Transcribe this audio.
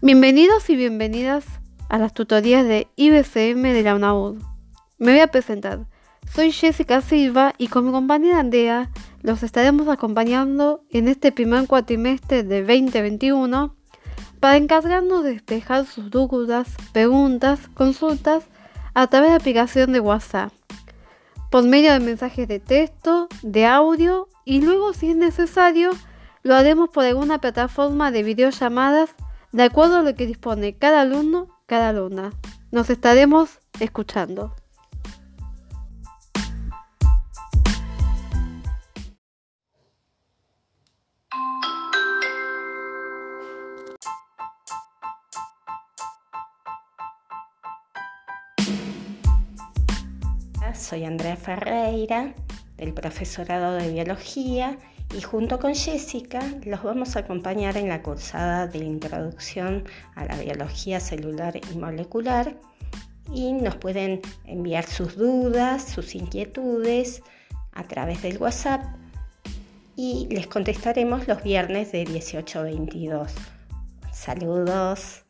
Bienvenidos y bienvenidas a las tutorías de IBCM de la UNAUD. Me voy a presentar. Soy Jessica Silva y con mi compañera Andrea los estaremos acompañando en este primer cuatrimestre de 2021 para encargarnos de despejar sus dudas, preguntas, consultas a través de aplicación de WhatsApp, por medio de mensajes de texto, de audio y luego si es necesario lo haremos por alguna plataforma de videollamadas de acuerdo a lo que dispone cada alumno, cada alumna. Nos estaremos escuchando. Soy Andrea Ferreira, del profesorado de biología, y junto con Jessica los vamos a acompañar en la cursada de introducción a la biología celular y molecular y nos pueden enviar sus dudas, sus inquietudes a través del WhatsApp y les contestaremos los viernes de 18 a 22. Saludos.